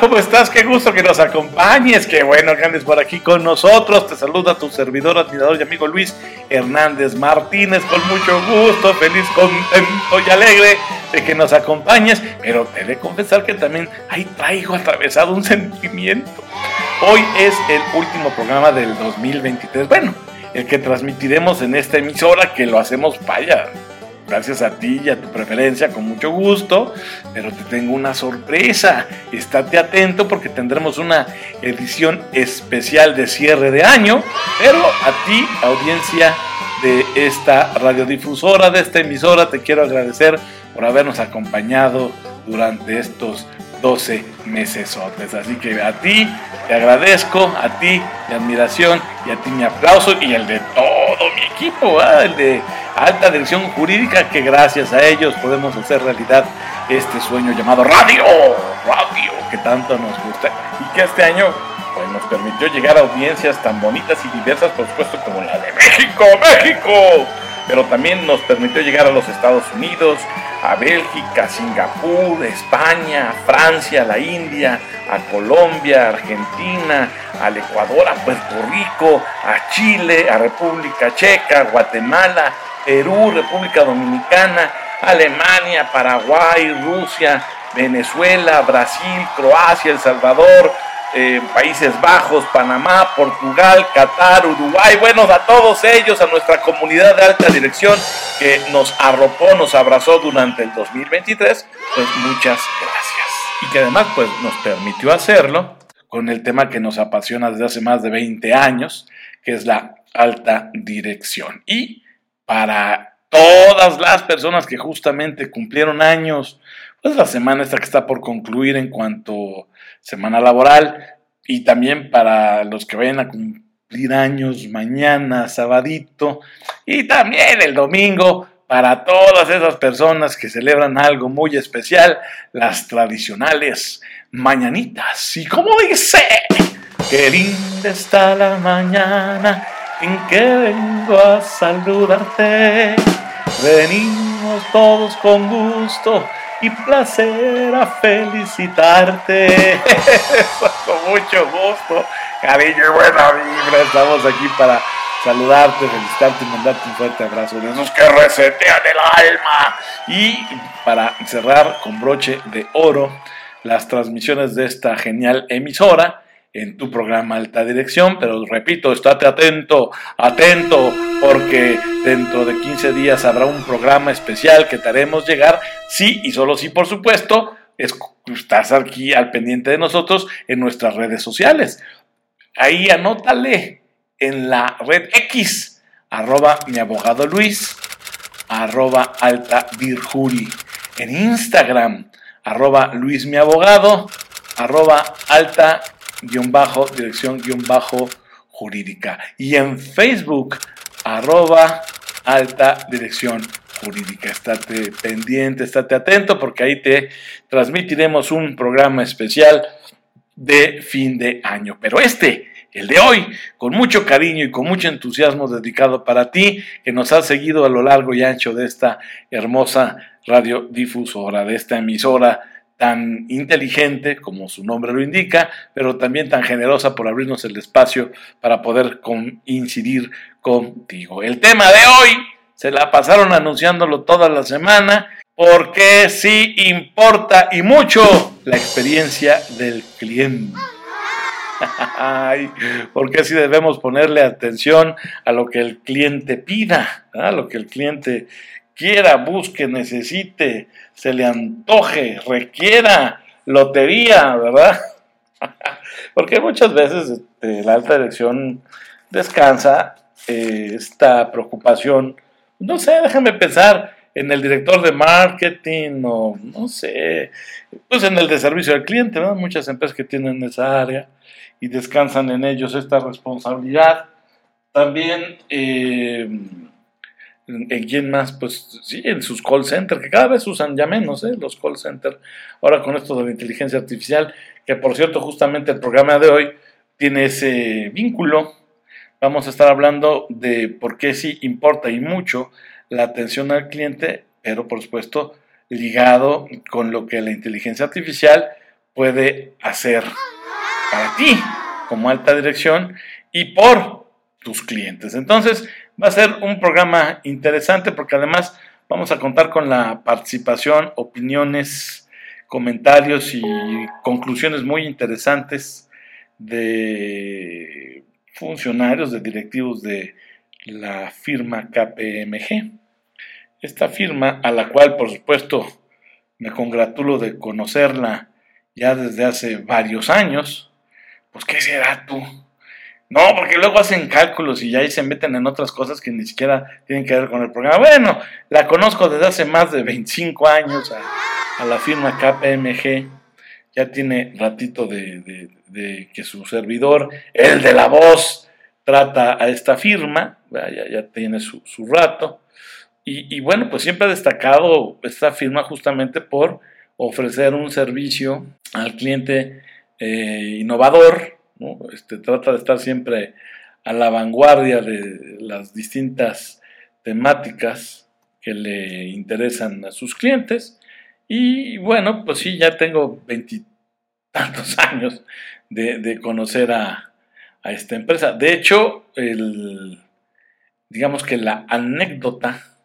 ¿cómo estás? Qué gusto que nos acompañes. Qué bueno que andes por aquí con nosotros. Te saluda tu servidor, admirador y amigo Luis Hernández Martínez. Con mucho gusto, feliz, contento y alegre de que nos acompañes. Pero te de confesar que también ahí traigo atravesado un sentimiento. Hoy es el último programa del 2023. Bueno, el que transmitiremos en esta emisora que lo hacemos vaya gracias a ti y a tu preferencia, con mucho gusto, pero te tengo una sorpresa. Estate atento porque tendremos una edición especial de cierre de año, pero a ti, audiencia de esta radiodifusora, de esta emisora, te quiero agradecer por habernos acompañado durante estos 12 meses. Así que a ti te agradezco, a ti mi admiración y a ti mi aplauso y el de todo mi equipo, el de alta dirección jurídica, que gracias a ellos podemos hacer realidad este sueño llamado radio, radio, que tanto nos gusta. Y que este año pues, nos permitió llegar a audiencias tan bonitas y diversas, por supuesto, como la de México, México. Pero también nos permitió llegar a los Estados Unidos, a Bélgica, Singapur, España, Francia, la India, a Colombia, Argentina, al Ecuador, a Puerto Rico, a Chile, a República Checa, Guatemala, Perú, República Dominicana, Alemania, Paraguay, Rusia, Venezuela, Brasil, Croacia, El Salvador, eh, Países Bajos, Panamá, Portugal, Qatar, Uruguay, bueno, a todos ellos, a nuestra comunidad de alta dirección que nos arropó, nos abrazó durante el 2023, pues muchas gracias. Y que además pues nos permitió hacerlo con el tema que nos apasiona desde hace más de 20 años, que es la alta dirección. Y para todas las personas que justamente cumplieron años, pues la semana esta que está por concluir en cuanto semana laboral y también para los que vayan a cumplir años mañana, sabadito y también el domingo para todas esas personas que celebran algo muy especial, las tradicionales mañanitas. ¿Y como dice? Qué linda está la mañana en que vengo a saludarte. Venimos todos con gusto y placer a felicitarte. Con mucho gusto, cariño y buena vibra. Estamos aquí para saludarte, felicitarte y mandarte un fuerte abrazo de esos que resetean el alma. Y para cerrar con broche de oro las transmisiones de esta genial emisora en tu programa Alta Dirección, pero repito, estate atento, atento, porque dentro de 15 días habrá un programa especial que te haremos llegar, sí y solo sí, por supuesto, estás aquí al pendiente de nosotros en nuestras redes sociales. Ahí anótale en la red X, arroba mi abogado Luis, arroba alta virjuri, en Instagram, arroba Luis mi abogado, arroba alta guion bajo, dirección guion bajo jurídica. Y en Facebook, arroba alta dirección jurídica. Estate pendiente, estate atento porque ahí te transmitiremos un programa especial de fin de año. Pero este, el de hoy, con mucho cariño y con mucho entusiasmo dedicado para ti, que nos has seguido a lo largo y ancho de esta hermosa radiodifusora, de esta emisora tan inteligente como su nombre lo indica, pero también tan generosa por abrirnos el espacio para poder incidir contigo. El tema de hoy se la pasaron anunciándolo toda la semana porque sí importa y mucho la experiencia del cliente. porque sí debemos ponerle atención a lo que el cliente pida, a lo que el cliente quiera, busque, necesite, se le antoje, requiera, lotería, ¿verdad? Porque muchas veces este, la alta dirección descansa eh, esta preocupación. No sé, déjame pensar en el director de marketing o no sé, pues en el de servicio al cliente, ¿no? Muchas empresas que tienen esa área y descansan en ellos esta responsabilidad. También eh, ¿En quién más? Pues sí, en sus call centers, que cada vez usan ya menos, ¿eh? los call centers. Ahora con esto de la inteligencia artificial, que por cierto, justamente el programa de hoy tiene ese vínculo. Vamos a estar hablando de por qué sí importa y mucho la atención al cliente, pero por supuesto ligado con lo que la inteligencia artificial puede hacer para ti como alta dirección y por tus clientes. Entonces va a ser un programa interesante porque además vamos a contar con la participación, opiniones, comentarios y conclusiones muy interesantes de funcionarios, de directivos de la firma KPMG. Esta firma, a la cual por supuesto me congratulo de conocerla ya desde hace varios años, pues ¿qué será tú? No, porque luego hacen cálculos y ya ahí se meten en otras cosas que ni siquiera tienen que ver con el programa. Bueno, la conozco desde hace más de 25 años a, la firma KPMG. Ya tiene ratito de, que su servidor, el de la voz, trata a esta firma. Ya, tiene su, rato. Y, bueno, pues siempre ha destacado esta firma justamente por ofrecer un servicio al cliente eh, innovador, este, trata de estar siempre a la vanguardia de las distintas temáticas que le interesan a sus clientes. Y bueno, pues sí, ya tengo veintitantos años de, conocer a, esta empresa. De hecho, digamos que la anécdota,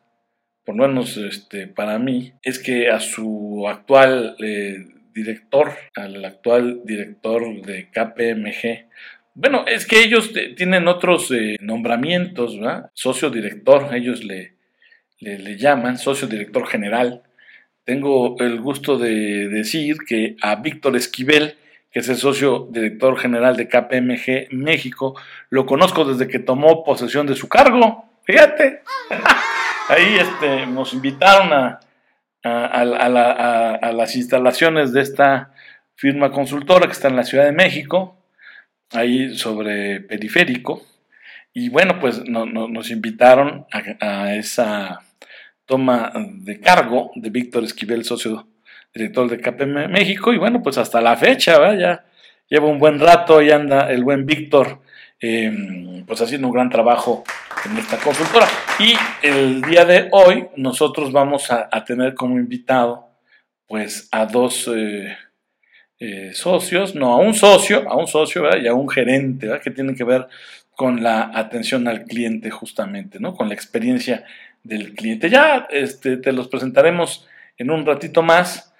por lo menos este, para mí, es que a su actual eh, director, al actual director de KPMG. Bueno, es que ellos tienen otros eh, nombramientos, ¿verdad? Socio director, ellos le, le, llaman, socio director general. Tengo el gusto de decir que a Víctor Esquivel, que es el socio director general de KPMG México, lo conozco desde que tomó posesión de su cargo. Fíjate. Ahí este, nos invitaron a, a, las instalaciones de esta firma consultora que está en la Ciudad de México, ahí sobre periférico. Y bueno, pues nos invitaron a, esa toma de cargo de Víctor Esquivel, socio director de KPM México. Y bueno, pues hasta la fecha, ya lleva un buen rato y anda el buen Víctor, em, pues haciendo un gran trabajo en esta consultora. Y el día de hoy nosotros vamos a, tener como invitado pues a dos eh, eh, socios, no, a un socio, a un socio y a un gerente, que tienen que ver con la atención al cliente justamente, ¿no? Con la experiencia del cliente. Ya este, te los presentaremos en un ratito más,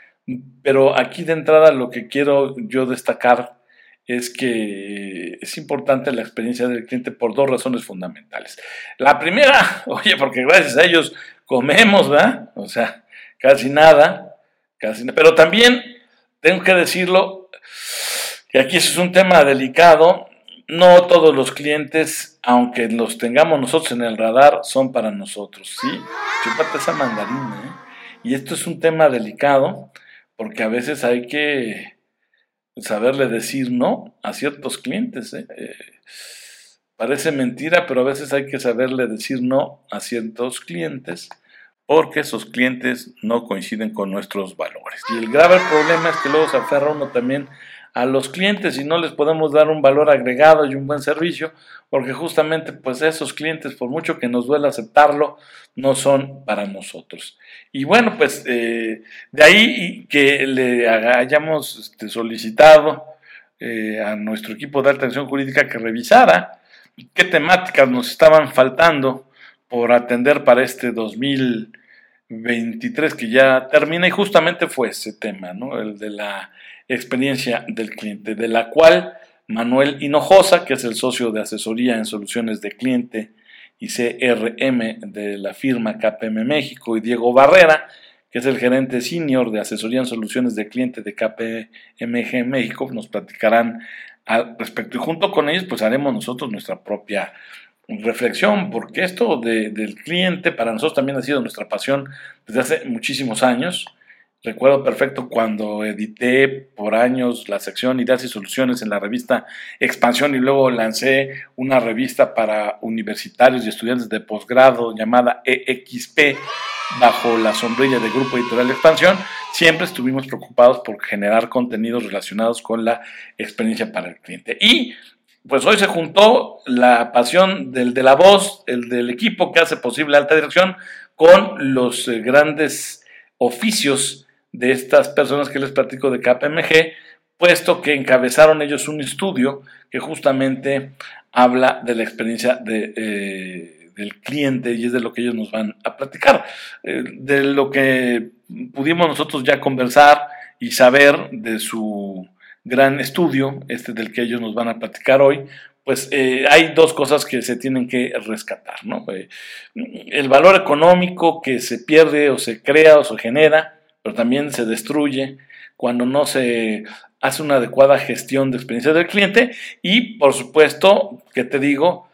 pero aquí de entrada lo que quiero yo destacar es que es importante la experiencia del cliente por dos razones fundamentales. La primera, oye, porque gracias a ellos comemos, ¿verdad? O sea, casi nada, casi nada. Pero también tengo que decirlo, que aquí es un tema delicado. No todos los clientes, aunque los tengamos nosotros en el radar, son para nosotros, ¿sí? Chúpate esa mandarina, ¿eh? Y esto es un tema delicado, porque a veces hay que saberle decir no a ciertos clientes. ¿eh? Eh, parece mentira, pero a veces hay que saberle decir no a ciertos clientes porque esos clientes no coinciden con nuestros valores. Y el grave problema es que luego se aferra uno también a los clientes y no les podemos dar un valor agregado y un buen servicio, porque justamente pues esos clientes, por mucho que nos duela aceptarlo, no son para nosotros. Y bueno, pues eh, de ahí que le hayamos este, solicitado eh, a nuestro equipo de atención jurídica que revisara qué temáticas nos estaban faltando por atender para este 2023 que ya termina y justamente fue ese tema, ¿no? El de la experiencia del cliente, de la cual Manuel Hinojosa, que es el socio de asesoría en soluciones de cliente y CRM de la firma KPM México, y Diego Barrera, que es el gerente senior de asesoría en soluciones de cliente de KPMG México, nos platicarán al respecto. Y junto con ellos, pues haremos nosotros nuestra propia reflexión, porque esto del cliente para nosotros también ha sido nuestra pasión desde hace muchísimos años. Recuerdo perfecto cuando edité por años la sección Ideas y Soluciones en la revista Expansión y luego lancé una revista para universitarios y estudiantes de posgrado llamada EXP bajo la sombrilla del Grupo Editorial Expansión. Siempre estuvimos preocupados por generar contenidos relacionados con la experiencia para el cliente. Y pues hoy se juntó la pasión del de la voz, el del equipo que hace posible alta dirección, con los eh, grandes oficios de estas personas que les platico de KPMG puesto que encabezaron ellos un estudio que justamente habla de la experiencia de, eh, del cliente y es de lo que ellos nos van a platicar. Eh, de lo que pudimos nosotros ya conversar y saber de su gran estudio, este del que ellos nos van a platicar hoy, pues eh, hay dos cosas que se tienen que rescatar, ¿no? el valor económico que se pierde o se crea o se genera, pero también se destruye cuando no se hace una adecuada gestión de experiencia del cliente y, por supuesto, que te digo,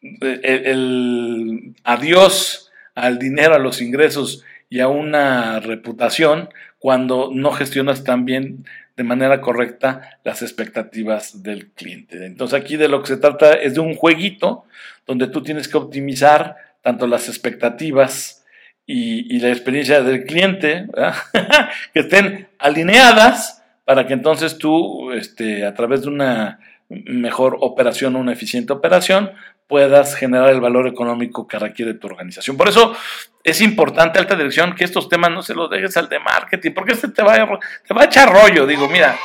el, adiós al dinero, a los ingresos y a una reputación cuando no gestionas también de manera correcta las expectativas del cliente. Entonces aquí de lo que se trata es de un jueguito donde tú tienes que optimizar tanto las expectativas y, la experiencia del cliente, que estén alineadas para que entonces tú, este, a través de una mejor operación, una eficiente operación, puedas generar el valor económico que requiere tu organización. Por eso es importante, alta dirección, que estos temas no se los dejes al de marketing, porque este te va a, te va a echar rollo. Digo, mira,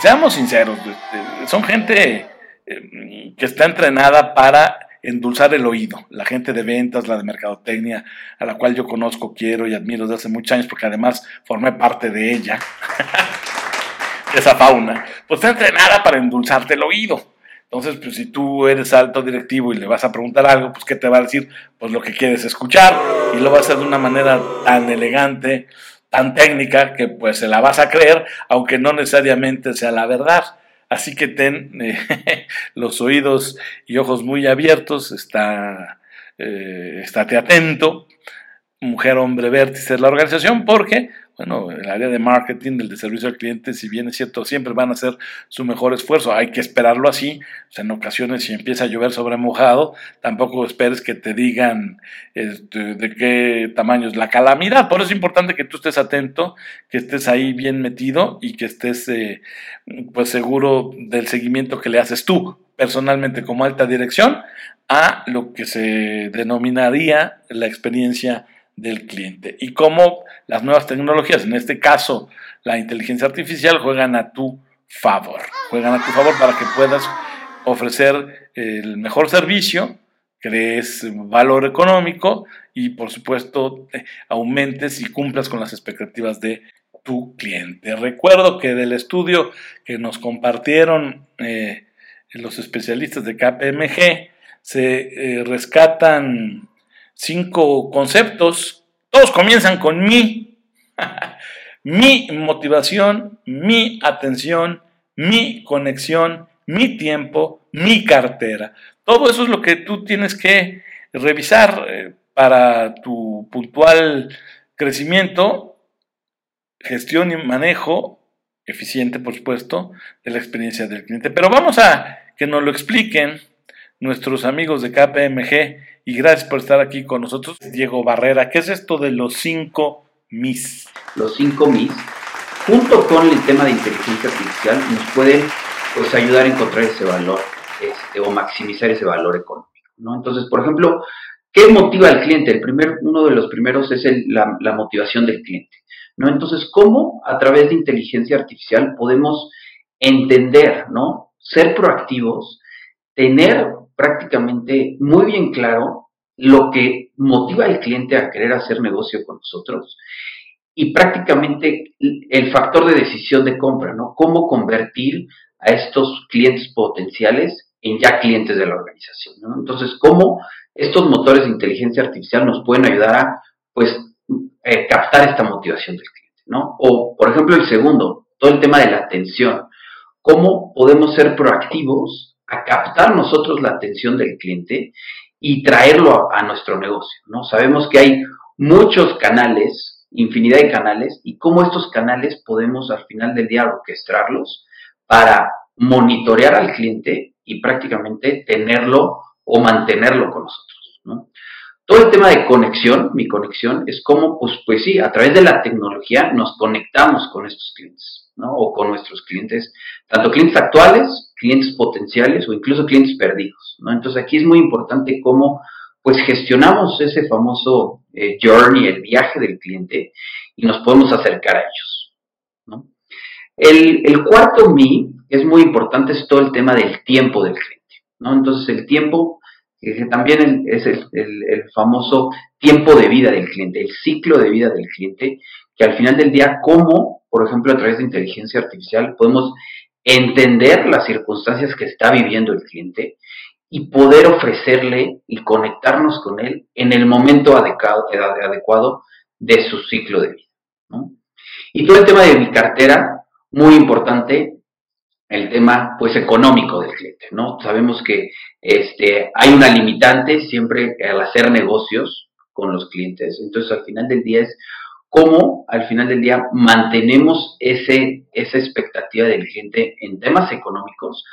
seamos sinceros, este, son gente eh, que está entrenada para endulzar el oído. La gente de ventas, la de mercadotecnia, a la cual yo conozco, quiero y admiro desde hace muchos años, porque además formé parte de ella. esa fauna, pues está entrenada para endulzarte el oído. Entonces, pues si tú eres alto directivo y le vas a preguntar algo, pues ¿qué te va a decir? Pues lo que quieres escuchar y lo va a hacer de una manera tan elegante, tan técnica, que pues se la vas a creer, aunque no necesariamente sea la verdad. Así que ten eh, los oídos y ojos muy abiertos, está, eh, estate atento, mujer, hombre, vértice de la organización, porque bueno, el área de marketing, el de servicio al cliente, si bien es cierto, siempre van a hacer su mejor esfuerzo. Hay que esperarlo así. en ocasiones, si empieza a llover sobre mojado, tampoco esperes que te digan este, de qué tamaño es la calamidad. Por eso es importante que tú estés atento, que estés ahí bien metido y que estés eh, pues seguro del seguimiento que le haces tú personalmente como alta dirección a lo que se denominaría la experiencia del cliente y cómo las nuevas tecnologías, en este caso la inteligencia artificial, juegan a tu favor, juegan a tu favor para que puedas ofrecer el mejor servicio, crees valor económico y por supuesto aumentes y cumplas con las expectativas de tu cliente. Recuerdo que del estudio que nos compartieron eh, los especialistas de KPMG se eh, rescatan cinco conceptos. Todos comienzan con mi. mi motivación, mi atención, mi conexión, mi tiempo, mi cartera. Todo eso es lo que tú tienes que revisar eh, para tu puntual crecimiento, gestión y manejo eficiente, por supuesto, de la experiencia del cliente. Pero vamos a que nos lo expliquen nuestros amigos de KPMG y gracias por estar aquí con nosotros. Diego Barrera, ¿qué es esto de los cinco MIS? Los cinco MIS, junto con el tema de inteligencia artificial, nos pueden pues, ayudar a encontrar ese valor este, o maximizar ese valor económico. ¿no? Entonces, por ejemplo, ¿qué motiva al cliente? El primer, uno de los primeros es la, la motivación del cliente. ¿no? Entonces, ¿cómo a través de inteligencia artificial podemos entender, ¿no? ser proactivos, tener prácticamente muy bien claro lo que motiva al cliente a querer hacer negocio con nosotros y prácticamente el factor de decisión de compra, ¿no? Cómo convertir a estos clientes potenciales en ya clientes de la organización. Entonces, cómo estos motores de inteligencia artificial nos pueden ayudar a, pues, eh, captar esta motivación del cliente, ¿no? O, por ejemplo, el segundo, todo el tema de la atención. ¿Cómo podemos ser proactivos a captar nosotros la atención del cliente y traerlo a, nuestro negocio, ¿no? Sabemos que hay muchos canales, infinidad de canales, y cómo estos canales podemos al final del día orquestarlos para monitorear al cliente y prácticamente tenerlo o mantenerlo con nosotros, ¿no? Todo el tema de conexión, mi conexión, es como, pues, pues sí, a través de la tecnología nos conectamos con estos clientes, ¿no? O con nuestros clientes, tanto clientes actuales clientes potenciales o incluso clientes perdidos. ¿no? Entonces aquí es muy importante cómo pues gestionamos ese famoso eh, journey, el viaje del cliente, y nos podemos acercar a ellos. El, cuarto mi es muy importante, es todo el tema del tiempo del cliente, ¿no? Entonces el tiempo, que también es el, el, famoso tiempo de vida del cliente, el ciclo de vida del cliente, que al final del día, cómo, por ejemplo, a través de inteligencia artificial, podemos entender las circunstancias que está viviendo el cliente y poder ofrecerle y conectarnos con él en el momento adecuado, adecuado de su ciclo de vida. ¿no? Y todo el tema de mi cartera, muy importante, el tema pues económico del cliente, ¿no? Sabemos que este, hay una limitante siempre al hacer negocios con los clientes. Entonces, al final del día es cómo al final del día mantenemos ese, esa expectativa del cliente en temas económicos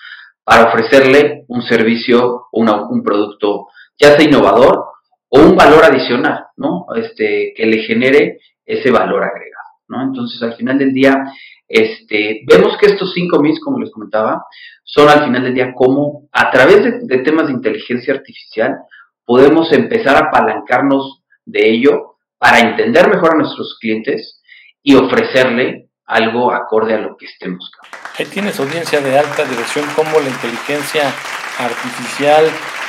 para ofrecerle un servicio o un producto ya sea innovador o un valor adicional, ¿no? Este, que le genere ese valor agregado. Entonces, al final del día, este, vemos que estos cinco mis, como les comentaba, son al final del día cómo a través de, de temas de inteligencia artificial podemos empezar a apalancarnos de ello para entender mejor a nuestros clientes y ofrecerle algo acorde a lo que estén buscando. Ahí tienes audiencia de alta dirección, cómo la inteligencia artificial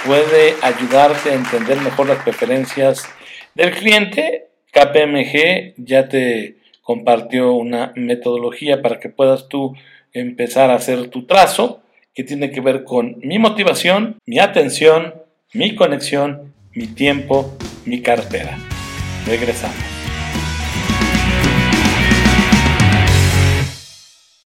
puede ayudarte a entender mejor las preferencias del cliente. KPMG ya te compartió una metodología para que puedas tú empezar a hacer tu trazo que tiene que ver con mi motivación, mi atención, mi conexión, mi tiempo, mi cartera. regressamos.